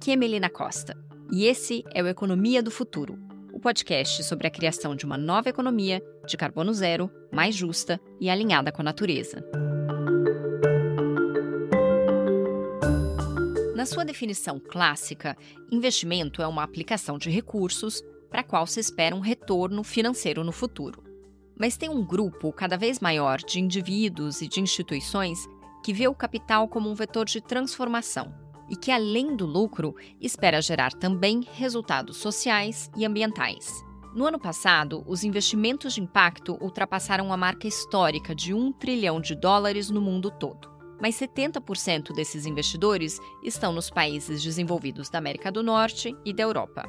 Aqui é Melina Costa e esse é o Economia do Futuro, o podcast sobre a criação de uma nova economia de carbono zero, mais justa e alinhada com a natureza. Na sua definição clássica, investimento é uma aplicação de recursos para a qual se espera um retorno financeiro no futuro. Mas tem um grupo cada vez maior de indivíduos e de instituições que vê o capital como um vetor de transformação e que, além do lucro, espera gerar também resultados sociais e ambientais. No ano passado, os investimentos de impacto ultrapassaram a marca histórica de um trilhão de dólares no mundo todo. Mas 70% desses investidores estão nos países desenvolvidos da América do Norte e da Europa.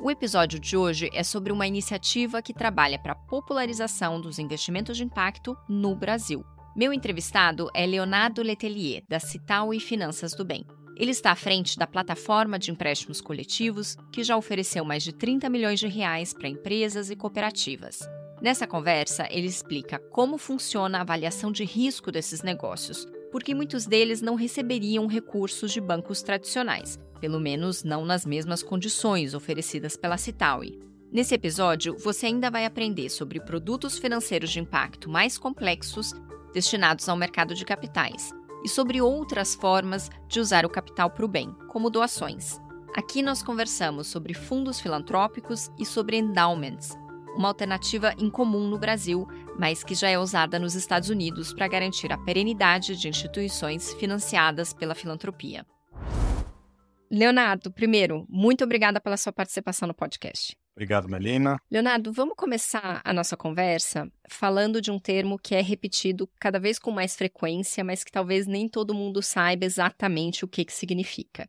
O episódio de hoje é sobre uma iniciativa que trabalha para a popularização dos investimentos de impacto no Brasil. Meu entrevistado é Leonardo Letelier, da Cital e Finanças do Bem. Ele está à frente da plataforma de empréstimos coletivos, que já ofereceu mais de 30 milhões de reais para empresas e cooperativas. Nessa conversa, ele explica como funciona a avaliação de risco desses negócios, porque muitos deles não receberiam recursos de bancos tradicionais, pelo menos não nas mesmas condições oferecidas pela Citaui. Nesse episódio, você ainda vai aprender sobre produtos financeiros de impacto mais complexos destinados ao mercado de capitais e sobre outras formas de usar o capital para o bem, como doações. Aqui nós conversamos sobre fundos filantrópicos e sobre endowments, uma alternativa incomum no Brasil, mas que já é usada nos Estados Unidos para garantir a perenidade de instituições financiadas pela filantropia. Leonardo, primeiro, muito obrigada pela sua participação no podcast. Obrigado, Melina. Leonardo, vamos começar a nossa conversa falando de um termo que é repetido cada vez com mais frequência, mas que talvez nem todo mundo saiba exatamente o que, que significa.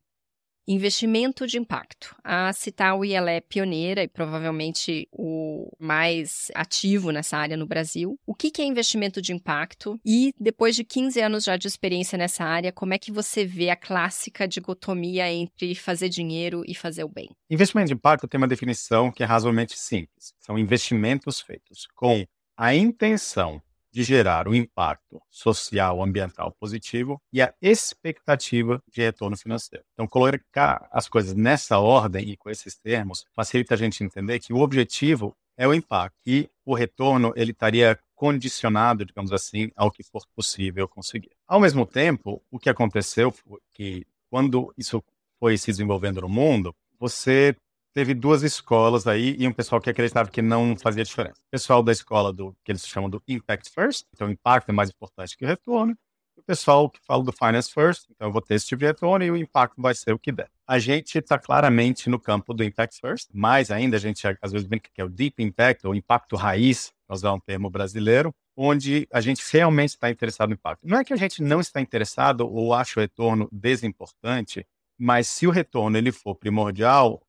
Investimento de impacto. A Citaui ela é pioneira e provavelmente o mais ativo nessa área no Brasil. O que é investimento de impacto? E depois de 15 anos já de experiência nessa área, como é que você vê a clássica dicotomia entre fazer dinheiro e fazer o bem? Investimento de impacto tem uma definição que é razoavelmente simples. São investimentos feitos com a intenção de gerar um impacto social, ambiental positivo e a expectativa de retorno financeiro. Então, colocar as coisas nessa ordem e com esses termos facilita a gente entender que o objetivo é o impacto e o retorno ele estaria condicionado, digamos assim, ao que for possível conseguir. Ao mesmo tempo, o que aconteceu foi que quando isso foi se desenvolvendo no mundo, você teve duas escolas aí e um pessoal que acreditava que não fazia diferença. O pessoal da escola do que eles chamam do Impact First, então o impacto é mais importante que o retorno. E o pessoal que fala do Finance First, então eu vou ter esse tipo de retorno e o impacto vai ser o que der. A gente está claramente no campo do Impact First, mais ainda a gente às vezes brinca que é o Deep Impact, ou impacto raiz, para usar um termo brasileiro, onde a gente realmente está interessado no impacto. Não é que a gente não está interessado ou acha o retorno desimportante, mas se o retorno ele for primordial,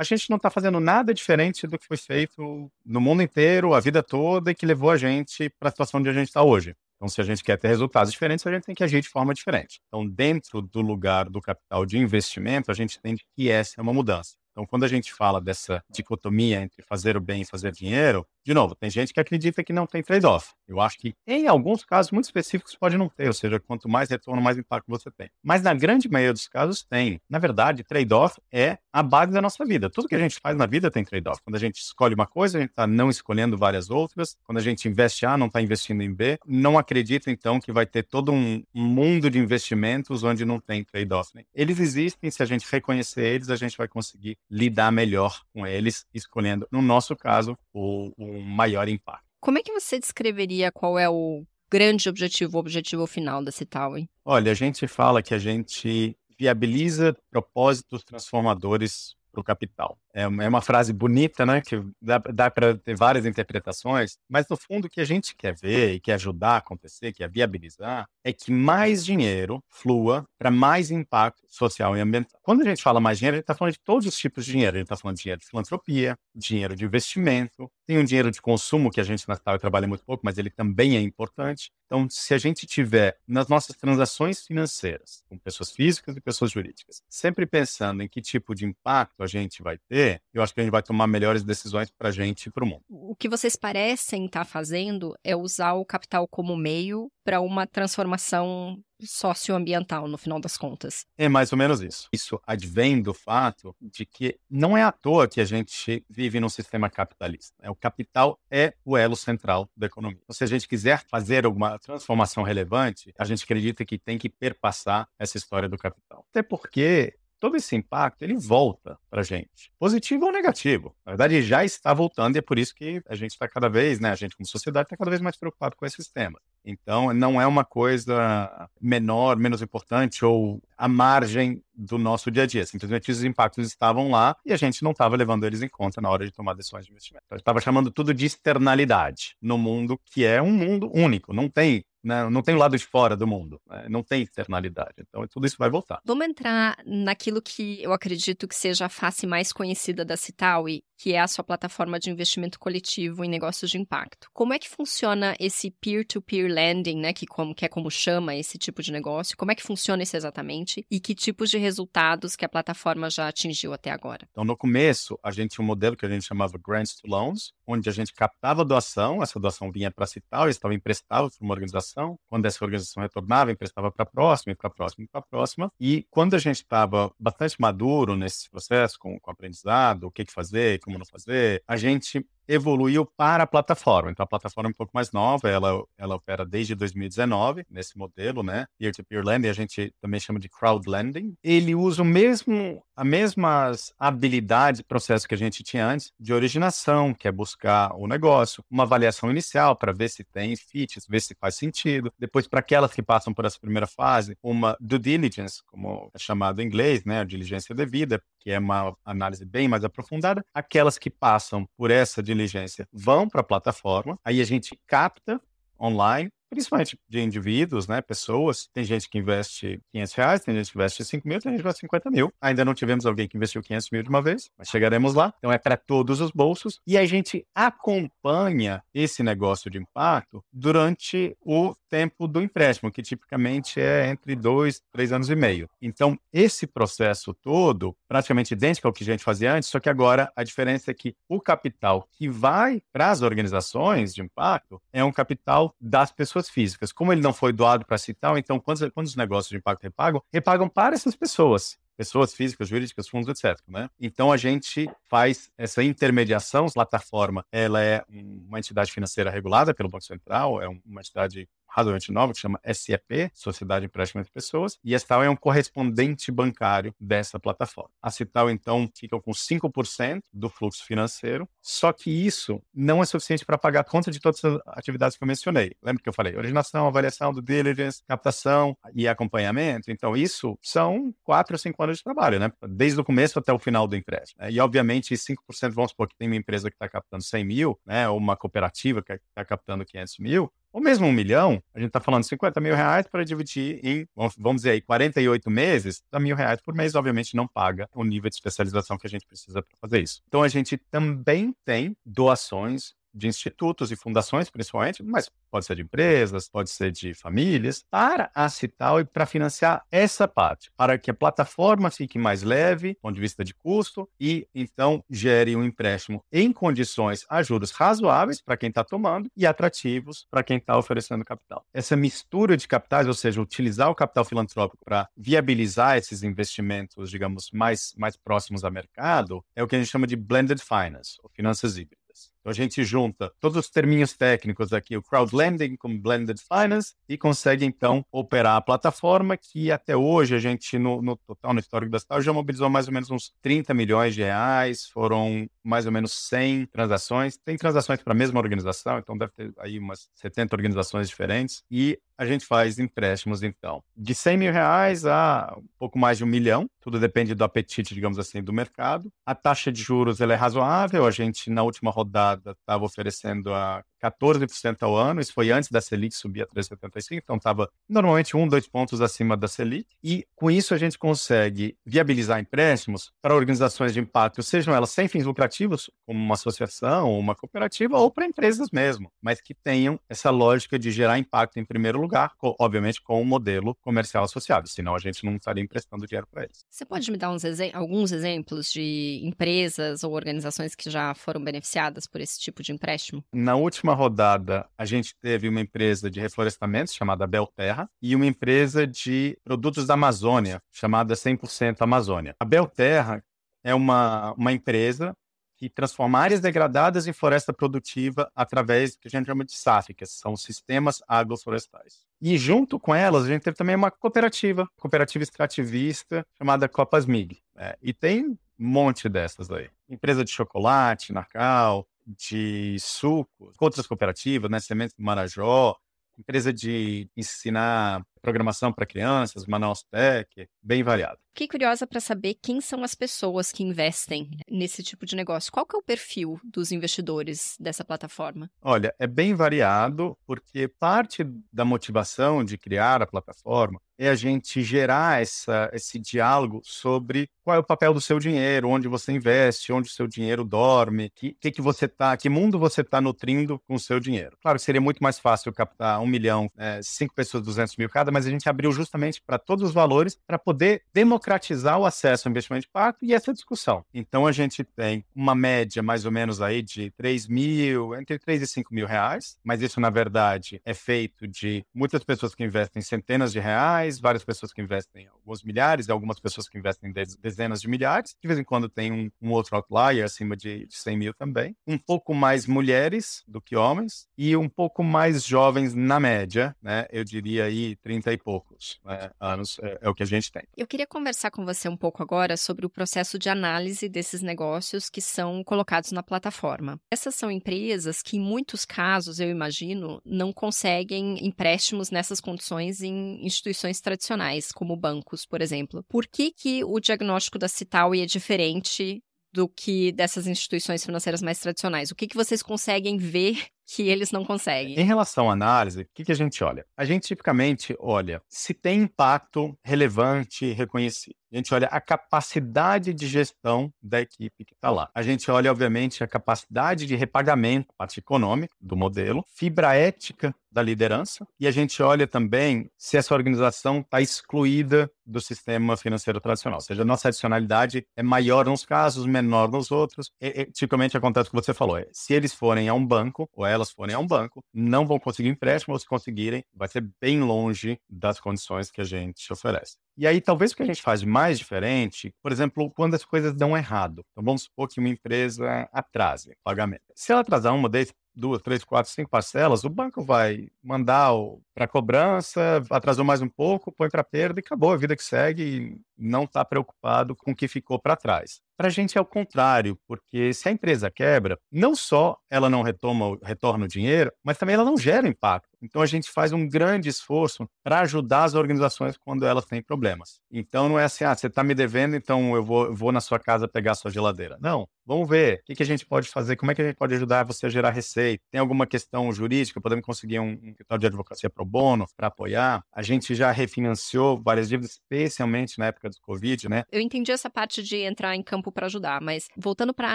a gente não está fazendo nada diferente do que foi feito no mundo inteiro, a vida toda, e que levou a gente para a situação onde a gente está hoje. Então, se a gente quer ter resultados diferentes, a gente tem que agir de forma diferente. Então, dentro do lugar do capital de investimento, a gente entende que essa é uma mudança. Então, quando a gente fala dessa dicotomia entre fazer o bem e fazer dinheiro, de novo, tem gente que acredita que não tem trade-off. Eu acho que em alguns casos muito específicos pode não ter, ou seja, quanto mais retorno, mais impacto você tem. Mas na grande maioria dos casos tem. Na verdade, trade-off é a base da nossa vida. Tudo que a gente faz na vida tem trade-off. Quando a gente escolhe uma coisa, a gente está não escolhendo várias outras. Quando a gente investe A, não está investindo em B. Não acredita, então, que vai ter todo um mundo de investimentos onde não tem trade-off. Né? Eles existem, se a gente reconhecer eles, a gente vai conseguir lidar melhor com eles, escolhendo, no nosso caso, o, o maior impacto. Como é que você descreveria qual é o grande objetivo, o objetivo final da Citaui? Olha, a gente fala que a gente viabiliza propósitos transformadores para o capital. É, é uma frase bonita, né? Que dá, dá para ter várias interpretações, mas no fundo o que a gente quer ver e quer ajudar a acontecer, quer viabilizar, é que mais dinheiro flua para mais impacto social e ambiental. Quando a gente fala mais dinheiro, a gente está falando de todos os tipos de dinheiro. A gente está falando de dinheiro de filantropia, dinheiro de investimento, tem um dinheiro de consumo que a gente na Tal trabalha muito pouco, mas ele também é importante. Então, se a gente tiver nas nossas transações financeiras, com pessoas físicas e pessoas jurídicas, sempre pensando em que tipo de impacto a gente vai ter, eu acho que a gente vai tomar melhores decisões para a gente e para o mundo. O que vocês parecem estar tá fazendo é usar o capital como meio para uma transformação socioambiental, no final das contas. É mais ou menos isso. Isso advém do fato de que não é à toa que a gente vive num sistema capitalista. É, o capital é o elo central da economia. Então, se a gente quiser fazer alguma transformação relevante, a gente acredita que tem que perpassar essa história do capital. Até porque todo esse impacto ele volta para a gente, positivo ou negativo. Na verdade, já está voltando e é por isso que a gente está cada vez, né, a gente como sociedade está cada vez mais preocupado com esses temas. Então, não é uma coisa menor, menos importante ou à margem do nosso dia a dia. Simplesmente os impactos estavam lá e a gente não estava levando eles em conta na hora de tomar decisões de investimento. Então, estava chamando tudo de externalidade no mundo que é um mundo único. Não tem né? não tem o lado de fora do mundo, né? não tem externalidade. Então, tudo isso vai voltar. Vamos entrar naquilo que eu acredito que seja a face mais conhecida da Citaui, que é a sua plataforma de investimento coletivo em negócios de impacto. Como é que funciona esse peer-to-peer lending, né, que, como, que é como chama esse tipo de negócio? Como é que funciona isso exatamente? E que tipos de resultados que a plataforma já atingiu até agora? Então, no começo, a gente tinha um modelo que a gente chamava Grants to Loans, onde a gente captava doação, essa doação vinha para a Citaui, estava emprestada para uma organização, quando essa organização retornava, emprestava para a próxima, para a próxima, para a próxima, e quando a gente estava bastante maduro nesse processo, com, com aprendizado, o que, que fazer, como não fazer, a gente evoluiu para a plataforma. Então, a plataforma é um pouco mais nova, ela, ela opera desde 2019, nesse modelo, né? Peer-to-peer lending, a gente também chama de crowd lending. Ele usa o mesmo, as mesmas habilidades e processos que a gente tinha antes de originação, que é buscar o negócio, uma avaliação inicial para ver se tem fit, ver se faz sentido. Depois, para aquelas que passam por essa primeira fase, uma due diligence, como é chamado em inglês, né? A diligência devida, que é uma análise bem mais aprofundada. Aquelas que passam por essa diligência vão para a plataforma, aí a gente capta online principalmente de indivíduos, né, pessoas. Tem gente que investe 500 reais, tem gente que investe 5 mil, tem gente que investe 50 mil. Ainda não tivemos alguém que investiu 500 mil de uma vez, mas chegaremos lá. Então é para todos os bolsos e a gente acompanha esse negócio de impacto durante o tempo do empréstimo, que tipicamente é entre dois, três anos e meio. Então esse processo todo, praticamente idêntico ao que a gente fazia antes, só que agora a diferença é que o capital que vai para as organizações de impacto é um capital das pessoas pessoas físicas. Como ele não foi doado para si tal, então quando, quando os negócios de impacto repagam, repagam para essas pessoas pessoas físicas, jurídicas, fundos, etc. Né? Então a gente faz essa intermediação, a plataforma, ela é uma entidade financeira regulada pelo Banco Central, é uma entidade razoavelmente nova, que chama SEP, Sociedade de Empréstimo de Pessoas, e a Cital é um correspondente bancário dessa plataforma. A Cital, então, fica com 5% do fluxo financeiro, só que isso não é suficiente para pagar conta de todas as atividades que eu mencionei. Lembra que eu falei? Originação, avaliação, do diligence, captação e acompanhamento. Então, isso são 4 ou 5 anos de trabalho, né? Desde o começo até o final do empréstimo. Né? E, obviamente, 5%, vamos supor que tem uma empresa que está captando 100 mil, né? Ou uma cooperativa que está captando 500 mil, ou mesmo um milhão, a gente está falando 50 mil reais para dividir em, vamos dizer aí, 48 meses, dá mil reais por mês, obviamente não paga o nível de especialização que a gente precisa para fazer isso. Então a gente também tem doações de institutos e fundações, principalmente, mas pode ser de empresas, pode ser de famílias, para a Cital e para financiar essa parte, para que a plataforma fique mais leve, do ponto de vista de custo, e então gere um empréstimo em condições a juros razoáveis para quem está tomando e atrativos para quem está oferecendo capital. Essa mistura de capitais, ou seja, utilizar o capital filantrópico para viabilizar esses investimentos, digamos, mais, mais próximos ao mercado, é o que a gente chama de blended finance, ou finanças híbridas. Então a gente junta todos os terminhos técnicos aqui, o crowdlending com blended finance, e consegue então operar a plataforma que até hoje a gente, no, no total, no histórico da Cital, já mobilizou mais ou menos uns 30 milhões de reais, foram mais ou menos 100 transações. Tem transações para a mesma organização, então deve ter aí umas 70 organizações diferentes. E a gente faz empréstimos, então, de 100 mil reais a um pouco mais de um milhão, tudo depende do apetite, digamos assim, do mercado. A taxa de juros ela é razoável, a gente, na última rodada, estava oferecendo a 14% ao ano, isso foi antes da Selic subir a 3,75, então estava normalmente um, dois pontos acima da Selic, e com isso a gente consegue viabilizar empréstimos para organizações de impacto, sejam elas sem fins lucrativos, como uma associação uma cooperativa, ou para empresas mesmo, mas que tenham essa lógica de gerar impacto em primeiro lugar, obviamente com um modelo comercial associado, senão a gente não estaria emprestando dinheiro para eles. Você pode me dar uns alguns exemplos de empresas ou organizações que já foram beneficiadas por por esse tipo de empréstimo? Na última rodada, a gente teve uma empresa de reflorestamento chamada Belterra e uma empresa de produtos da Amazônia chamada 100% Amazônia. A Belterra é uma, uma empresa que transforma áreas degradadas em floresta produtiva através do que a gente chama de SAF, que são sistemas agroflorestais. E junto com elas, a gente teve também uma cooperativa, cooperativa extrativista, chamada Copasmig. É, e tem um monte dessas aí. Empresa de chocolate, Narcal, de suco, outras cooperativas, né? Sementes do Marajó, empresa de ensinar programação para crianças, Manaus Tech, bem variado. Fiquei curiosa para saber quem são as pessoas que investem nesse tipo de negócio. Qual que é o perfil dos investidores dessa plataforma? Olha, é bem variado, porque parte da motivação de criar a plataforma é a gente gerar essa, esse diálogo sobre qual é o papel do seu dinheiro, onde você investe, onde o seu dinheiro dorme, que, que, que você tá, que mundo você está nutrindo com o seu dinheiro. Claro que seria muito mais fácil captar um milhão, é, cinco pessoas, 200 mil cada, mas a gente abriu justamente para todos os valores para poder democratizar o acesso ao investimento de impacto e essa discussão. Então a gente tem uma média mais ou menos aí de 3 mil, entre 3 e 5 mil reais, mas isso na verdade é feito de muitas pessoas que investem centenas de reais, várias pessoas que investem alguns milhares, algumas pessoas que investem dezenas de milhares. De vez em quando tem um, um outro outlier acima de, de 100 mil também. Um pouco mais mulheres do que homens e um pouco mais jovens na média, né? Eu diria aí 30 e poucos né? anos é, é o que a gente tem. Eu queria conversar com você um pouco agora sobre o processo de análise desses negócios que são colocados na plataforma. Essas são empresas que, em muitos casos, eu imagino, não conseguem empréstimos nessas condições em instituições tradicionais, como bancos, por exemplo. Por que, que o diagnóstico da Citaui é diferente do que dessas instituições financeiras mais tradicionais? O que, que vocês conseguem ver que eles não conseguem? Em relação à análise, o que, que a gente olha? A gente tipicamente olha se tem impacto relevante e reconhecido. A gente olha a capacidade de gestão da equipe que está lá. A gente olha, obviamente, a capacidade de repagamento, parte econômica do modelo, fibra ética da liderança, e a gente olha também se essa organização está excluída do sistema financeiro tradicional. Ou seja, a nossa adicionalidade é maior nos casos, menor nos outros. E, e, tipicamente acontece o que você falou: é, se eles forem a um banco, ou elas forem a um banco, não vão conseguir empréstimo, ou se conseguirem, vai ser bem longe das condições que a gente oferece. E aí, talvez o que a gente faz de mais diferente, por exemplo, quando as coisas dão errado. Então, vamos supor que uma empresa atrase o pagamento. Se ela atrasar uma vez, duas, três, quatro, cinco parcelas, o banco vai mandar para cobrança, atrasou mais um pouco, põe para perda e acabou, a vida que segue não está preocupado com o que ficou para trás. Para a gente é o contrário, porque se a empresa quebra, não só ela não retoma, retorna o dinheiro, mas também ela não gera impacto. Então a gente faz um grande esforço para ajudar as organizações quando elas têm problemas. Então não é assim, ah, você está me devendo, então eu vou, vou na sua casa pegar a sua geladeira. Não. Vamos ver o que, que, a gente pode fazer, como é que a gente pode ajudar você a gerar receita. Tem alguma questão jurídica? Podemos conseguir um, um escritório de advocacia pro bono para apoiar? A gente já refinanciou várias dívidas, especialmente na época do Covid, né? Eu entendi essa parte de entrar em campo para ajudar, mas voltando para a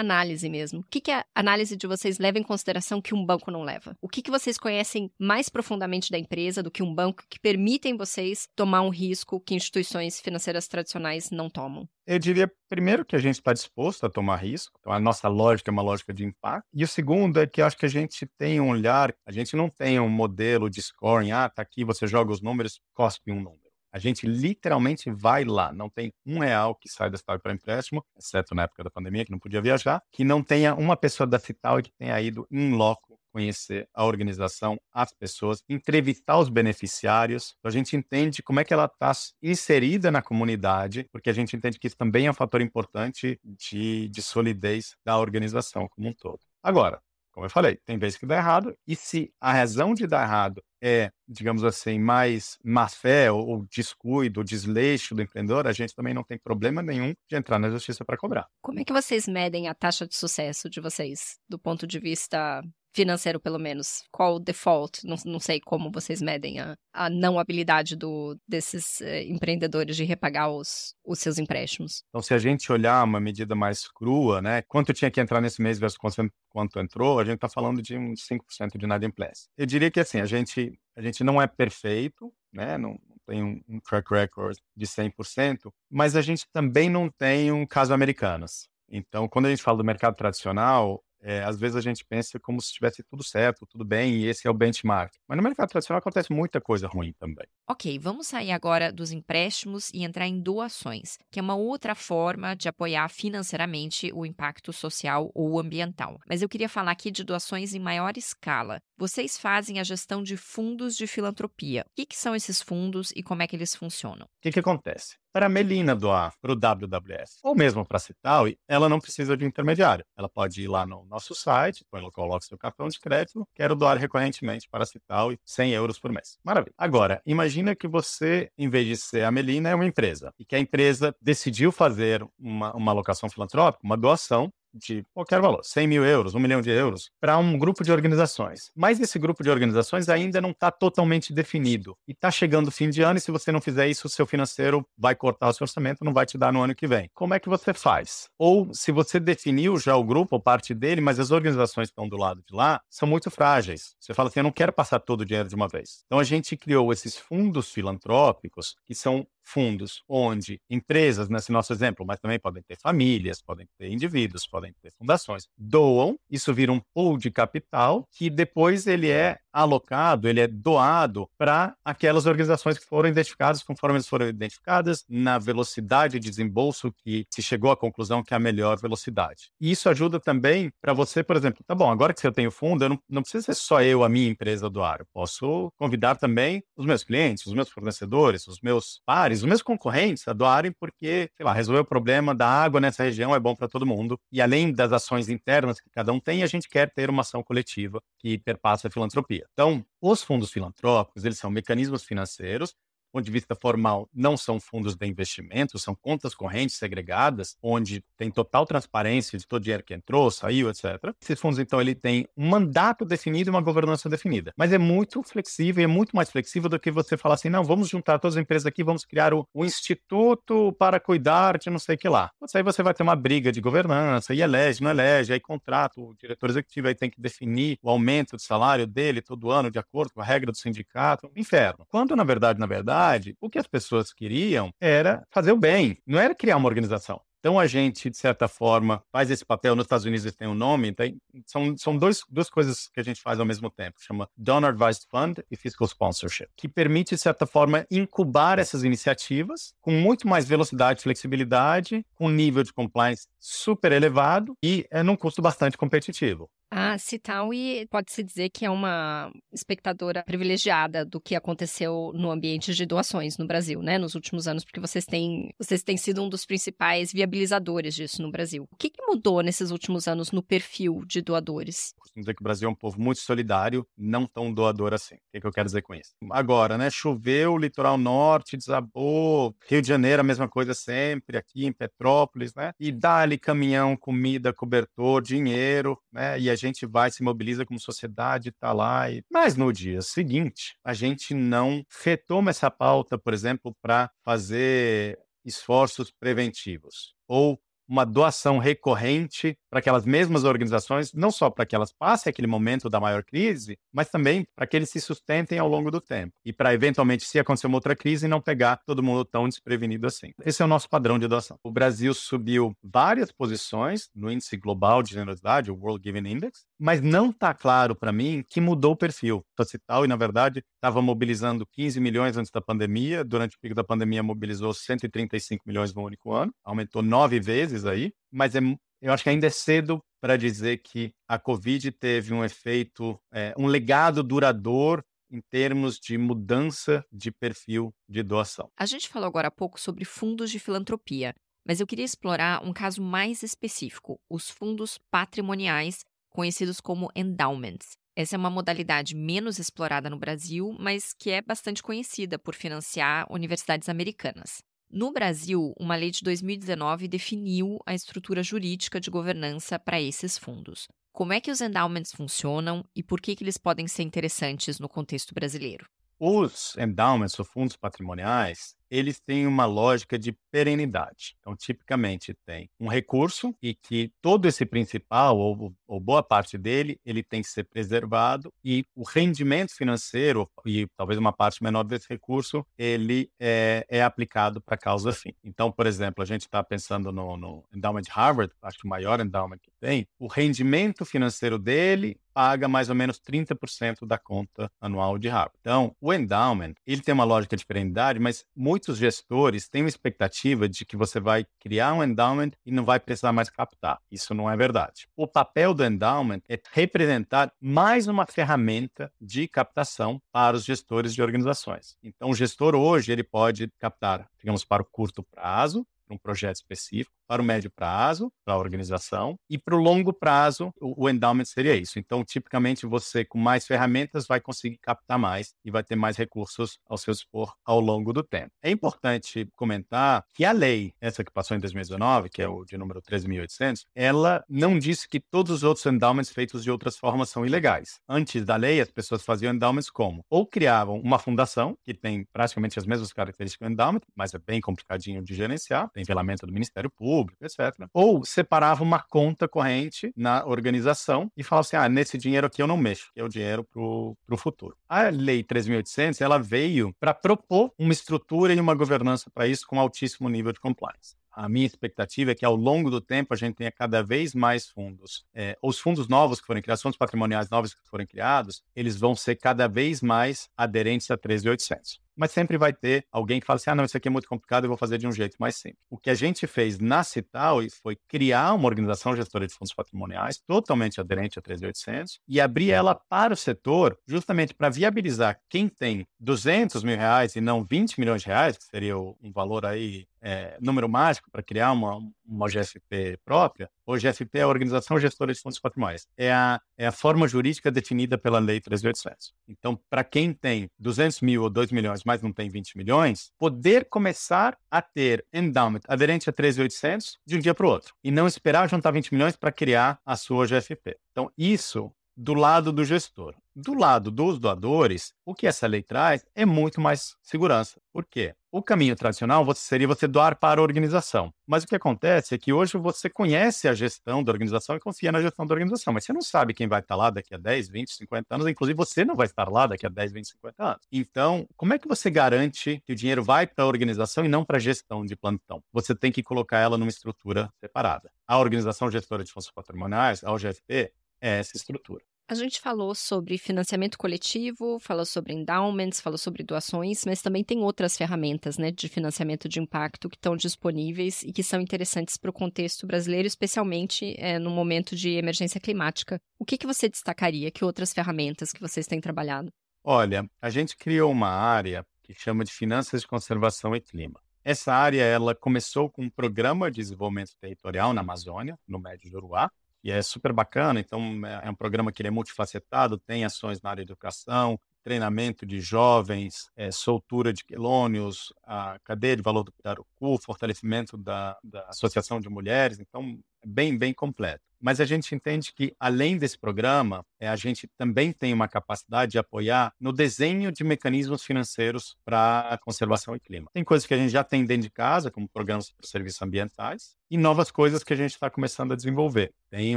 análise mesmo, o que, que a análise de vocês leva em consideração que um banco não leva? O que, que vocês conhecem mais profundamente da empresa do que um banco que permitem vocês tomar um risco que instituições financeiras tradicionais não tomam? Eu diria, primeiro, que a gente está disposto a tomar risco. Então, a nossa lógica é uma lógica de impacto. E o segundo é que acho que a gente tem um olhar, a gente não tem um modelo de scoring. Ah, tá aqui, você joga os números, cospe um número. A gente literalmente vai lá. Não tem um real que sai da Cital para empréstimo, exceto na época da pandemia, que não podia viajar, que não tenha uma pessoa da Cital que tenha ido em loco conhecer a organização, as pessoas, entrevistar os beneficiários. Então, a gente entende como é que ela está inserida na comunidade, porque a gente entende que isso também é um fator importante de, de solidez da organização como um todo. Agora, como eu falei, tem vezes que dá errado, e se a razão de dar errado é, digamos assim, mais má fé ou, ou descuido, ou desleixo do empreendedor, a gente também não tem problema nenhum de entrar na justiça para cobrar. Como é que vocês medem a taxa de sucesso de vocês, do ponto de vista financeiro, pelo menos? Qual o default? Não, não sei como vocês medem a, a não habilidade do, desses eh, empreendedores de repagar os, os seus empréstimos. Então, se a gente olhar uma medida mais crua, né? Quanto tinha que entrar nesse mês versus quanto, entrou, a gente está falando de uns 5% de inadimplência. Eu diria que, assim, a gente, a gente não é perfeito, né? Não, tem um, um track record de 100%, mas a gente também não tem um caso americanos. Então, quando a gente fala do mercado tradicional, é, às vezes a gente pensa como se estivesse tudo certo, tudo bem, e esse é o benchmark. Mas no mercado tradicional acontece muita coisa ruim também. Ok, vamos sair agora dos empréstimos e entrar em doações, que é uma outra forma de apoiar financeiramente o impacto social ou ambiental. Mas eu queria falar aqui de doações em maior escala. Vocês fazem a gestão de fundos de filantropia. O que, que são esses fundos e como é que eles funcionam? O que, que acontece? Para a Melina doar para o WWS, ou mesmo para a Citaui, ela não precisa de intermediário. Ela pode ir lá no nosso site, ela coloca seu cartão de crédito, quero doar recorrentemente para a Citaui 100 euros por mês. Maravilha. Agora, imagina que você, em vez de ser a Melina, é uma empresa. E que a empresa decidiu fazer uma, uma alocação filantrópica, uma doação, de qualquer valor, 100 mil euros, 1 milhão de euros, para um grupo de organizações. Mas esse grupo de organizações ainda não está totalmente definido. E está chegando o fim de ano e se você não fizer isso, o seu financeiro vai cortar o seu orçamento, não vai te dar no ano que vem. Como é que você faz? Ou se você definiu já o grupo ou parte dele, mas as organizações que estão do lado de lá são muito frágeis. Você fala assim, eu não quero passar todo o dinheiro de uma vez. Então a gente criou esses fundos filantrópicos que são fundos onde empresas, nesse nosso exemplo, mas também podem ter famílias, podem ter indivíduos, podem ter fundações, doam, isso vira um pool de capital que depois ele é alocado, ele é doado para aquelas organizações que foram identificadas conforme eles foram identificadas, na velocidade de desembolso que se chegou à conclusão que é a melhor velocidade. E isso ajuda também para você, por exemplo, tá bom, agora que eu tenho fundo, eu não, não precisa ser só eu, a minha empresa doar, eu posso convidar também os meus clientes, os meus fornecedores, os meus pares, os meus concorrentes a doarem porque, sei lá, resolver o problema da água nessa região é bom para todo mundo. E além das ações internas que cada um tem, a gente quer ter uma ação coletiva que perpassa a filantropia. Então, os fundos filantrópicos, eles são mecanismos financeiros ponto de vista formal, não são fundos de investimento, são contas correntes segregadas, onde tem total transparência de todo o dinheiro que entrou, saiu, etc. Esses fundos, então, ele tem um mandato definido e uma governança definida. Mas é muito flexível, é muito mais flexível do que você falar assim, não, vamos juntar todas as empresas aqui, vamos criar o, o instituto para cuidar de não sei o que lá. Isso aí você vai ter uma briga de governança, e elege, não elege, aí contrato, o diretor executivo aí tem que definir o aumento de salário dele todo ano, de acordo com a regra do sindicato, inferno. Quando, na verdade, na verdade, verdade, o que as pessoas queriam era fazer o bem, não era criar uma organização. Então a gente, de certa forma, faz esse papel. Nos Estados Unidos tem um nome, tem, são, são dois, duas coisas que a gente faz ao mesmo tempo. Chama Donor Advised Fund e Fiscal Sponsorship, que permite, de certa forma, incubar essas iniciativas com muito mais velocidade flexibilidade, com nível de compliance super elevado e é num custo bastante competitivo. A Citaui pode-se dizer que é uma espectadora privilegiada do que aconteceu no ambiente de doações no Brasil, né, nos últimos anos, porque vocês têm, vocês têm sido um dos principais viabilizadores disso no Brasil. O que, que mudou nesses últimos anos no perfil de doadores? Costumo dizer que o Brasil é um povo muito solidário, não tão doador assim. O que, que eu quero dizer com isso? Agora, né, choveu, litoral norte desabou, Rio de Janeiro a mesma coisa sempre, aqui em Petrópolis, né, e dá-lhe caminhão, comida, cobertor, dinheiro, né, e a gente vai, se mobiliza como sociedade, tá lá. E... Mas no dia seguinte, a gente não retoma essa pauta, por exemplo, para fazer esforços preventivos ou uma doação recorrente para aquelas mesmas organizações, não só para que elas passem aquele momento da maior crise, mas também para que eles se sustentem ao longo do tempo. E para, eventualmente, se acontecer uma outra crise, não pegar todo mundo tão desprevenido assim. Esse é o nosso padrão de doação. O Brasil subiu várias posições no índice global de generosidade, o World Giving Index, mas não está claro para mim que mudou o perfil. Total e, na verdade, estava mobilizando 15 milhões antes da pandemia, durante o pico da pandemia mobilizou 135 milhões no único ano, aumentou nove vezes aí, mas é, eu acho que ainda é cedo para dizer que a Covid teve um efeito, é, um legado duradouro em termos de mudança de perfil de doação. A gente falou agora há pouco sobre fundos de filantropia, mas eu queria explorar um caso mais específico: os fundos patrimoniais, conhecidos como endowments. Essa é uma modalidade menos explorada no Brasil, mas que é bastante conhecida por financiar universidades americanas. No Brasil, uma lei de 2019 definiu a estrutura jurídica de governança para esses fundos. Como é que os endowments funcionam e por que, que eles podem ser interessantes no contexto brasileiro? Os endowments, ou fundos patrimoniais, eles têm uma lógica de perenidade. Então, tipicamente, tem um recurso e que todo esse principal, ou, ou boa parte dele, ele tem que ser preservado e o rendimento financeiro, e talvez uma parte menor desse recurso, ele é, é aplicado para causa fim. Então, por exemplo, a gente está pensando no, no endowment de Harvard, acho que o maior endowment que tem, o rendimento financeiro dele paga mais ou menos 30% da conta anual de Harvard. Então, o endowment, ele tem uma lógica de perenidade, mas muitos gestores têm uma expectativa de que você vai criar um endowment e não vai precisar mais captar. Isso não é verdade. O papel do endowment é representar mais uma ferramenta de captação para os gestores de organizações. Então, o gestor hoje, ele pode captar, digamos, para o curto prazo, um projeto específico, para o médio prazo, para a organização, e para o longo prazo, o, endowment seria isso. Então, tipicamente, você, com mais ferramentas, vai conseguir captar mais e vai ter mais recursos ao seu dispor ao longo do tempo. É importante comentar que a lei, essa que passou em 2019, que é o de número 13.800, ela não disse que todos os outros endowments feitos de outras formas são ilegais. Antes da lei, as pessoas faziam endowments como? Ou criavam uma fundação, que tem praticamente as mesmas características do endowment, mas é bem complicadinho de gerenciar, tem velamento do Ministério Público, público, etc. Ou separava uma conta corrente na organização e falava assim: ah, nesse dinheiro aqui eu não mexo, que é o dinheiro para o futuro. A Lei 3.800 ela veio para propor uma estrutura e uma governança para isso com altíssimo nível de compliance a minha expectativa é que ao longo do tempo a gente tenha cada vez mais fundos. É, os fundos novos que forem criados, fundos patrimoniais novos que forem criados, eles vão ser cada vez mais aderentes a 13.800 mas sempre vai ter alguém que fala assim: ah, não, isso aqui é muito complicado, eu vou fazer de um jeito mais simples. O que a gente fez na Cital foi criar uma organização gestora de fundos patrimoniais totalmente aderente a 13800 e abrir ela para o setor justamente para viabilizar quem tem 200 mil reais e não 20 milhões de reais, que seria um valor aí é, número mágico para criar uma, uma GFP própria, o GFP é a Organização Gestora de Fundos Patrimoniais. É a, é a forma jurídica definida pela Lei 3.800. Então, para quem tem 200 mil ou 2 milhões, mas não tem 20 milhões, poder começar a ter endowment aderente a 3.800 de um dia para o outro. E não esperar juntar 20 milhões para criar a sua GFP. Então, isso do lado do gestor. Do lado dos doadores, o que essa lei traz é muito mais segurança. Por quê? O caminho tradicional seria você doar para a organização. Mas o que acontece é que hoje você conhece a gestão da organização e confia na gestão da organização, mas você não sabe quem vai estar lá daqui a 10, 20, 50 anos, inclusive você não vai estar lá daqui a 10, 20, 50 anos. Então, como é que você garante que o dinheiro vai para a organização e não para a gestão de plantão? Você tem que colocar ela numa estrutura separada. A Organização Gestora de Fundos Patrimoniais, a OGFP, essa estrutura. A gente falou sobre financiamento coletivo, falou sobre endowments, falou sobre doações, mas também tem outras ferramentas né, de financiamento de impacto que estão disponíveis e que são interessantes para o contexto brasileiro, especialmente é, no momento de emergência climática. O que, que você destacaria? Que outras ferramentas que vocês têm trabalhado? Olha, a gente criou uma área que chama de Finanças de Conservação e Clima. Essa área ela começou com um programa de desenvolvimento territorial na Amazônia, no Médio do Uruguai, e é super bacana. Então, é, é um programa que é multifacetado, tem ações na área de educação, treinamento de jovens, é, soltura de quelônios, a cadeia de valor do pirarucu, fortalecimento da, da associação de mulheres. Então, é bem, bem completo. Mas a gente entende que, além desse programa, é, a gente também tem uma capacidade de apoiar no desenho de mecanismos financeiros para conservação e clima. Tem coisas que a gente já tem dentro de casa, como programas para serviços ambientais, e novas coisas que a gente está começando a desenvolver. Tem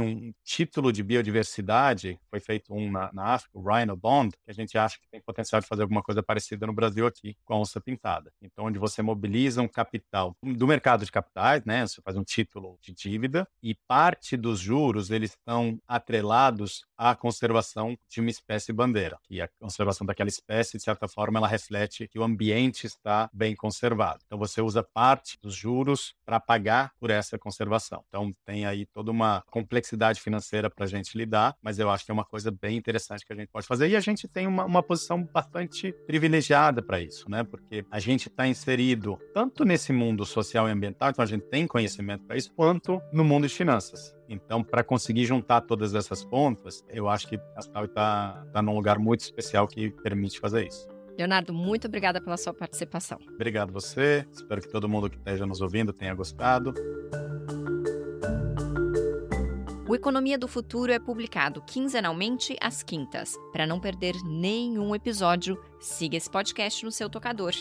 um título de biodiversidade, foi feito um na, na África, o Rhino Bond, que a gente acha que tem potencial de fazer alguma coisa parecida no Brasil aqui, com a onça pintada. Então, onde você mobiliza um capital do mercado de capitais, né? Você faz um título de dívida e parte dos juros eles estão atrelados à conservação de uma espécie bandeira. E a conservação daquela espécie, de certa forma, ela reflete que o ambiente está bem conservado. Então, você usa parte dos juros para pagar por essa conservação. Então, tem aí toda uma complexidade financeira para a gente lidar, mas eu acho que é uma coisa bem interessante que a gente pode fazer. E a gente tem uma, uma posição bastante privilegiada para isso, né? Porque a gente está inserido tanto nesse mundo social e ambiental, então a gente tem conhecimento para isso, quanto no mundo de finanças. Então, para conseguir juntar todas essas pontas, eu acho que a Staui está tá num lugar muito especial que permite fazer isso. Leonardo, muito obrigada pela sua participação. Obrigado você. Espero que todo mundo que esteja nos ouvindo tenha gostado. O Economia do Futuro é publicado quinzenalmente às quintas. Para não perder nenhum episódio, siga esse podcast no seu tocador.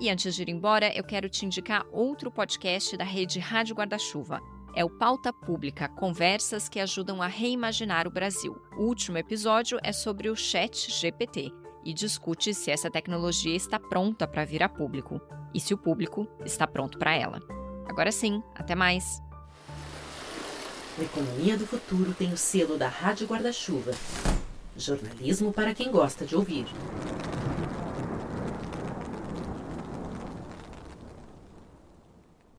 E antes de ir embora, eu quero te indicar outro podcast da rede Rádio Guarda-Chuva. É o Pauta Pública, conversas que ajudam a reimaginar o Brasil. O último episódio é sobre o Chat GPT e discute se essa tecnologia está pronta para vir a público e se o público está pronto para ela. Agora sim, até mais! A Economia do Futuro tem o selo da Rádio Guarda-Chuva. Jornalismo para quem gosta de ouvir.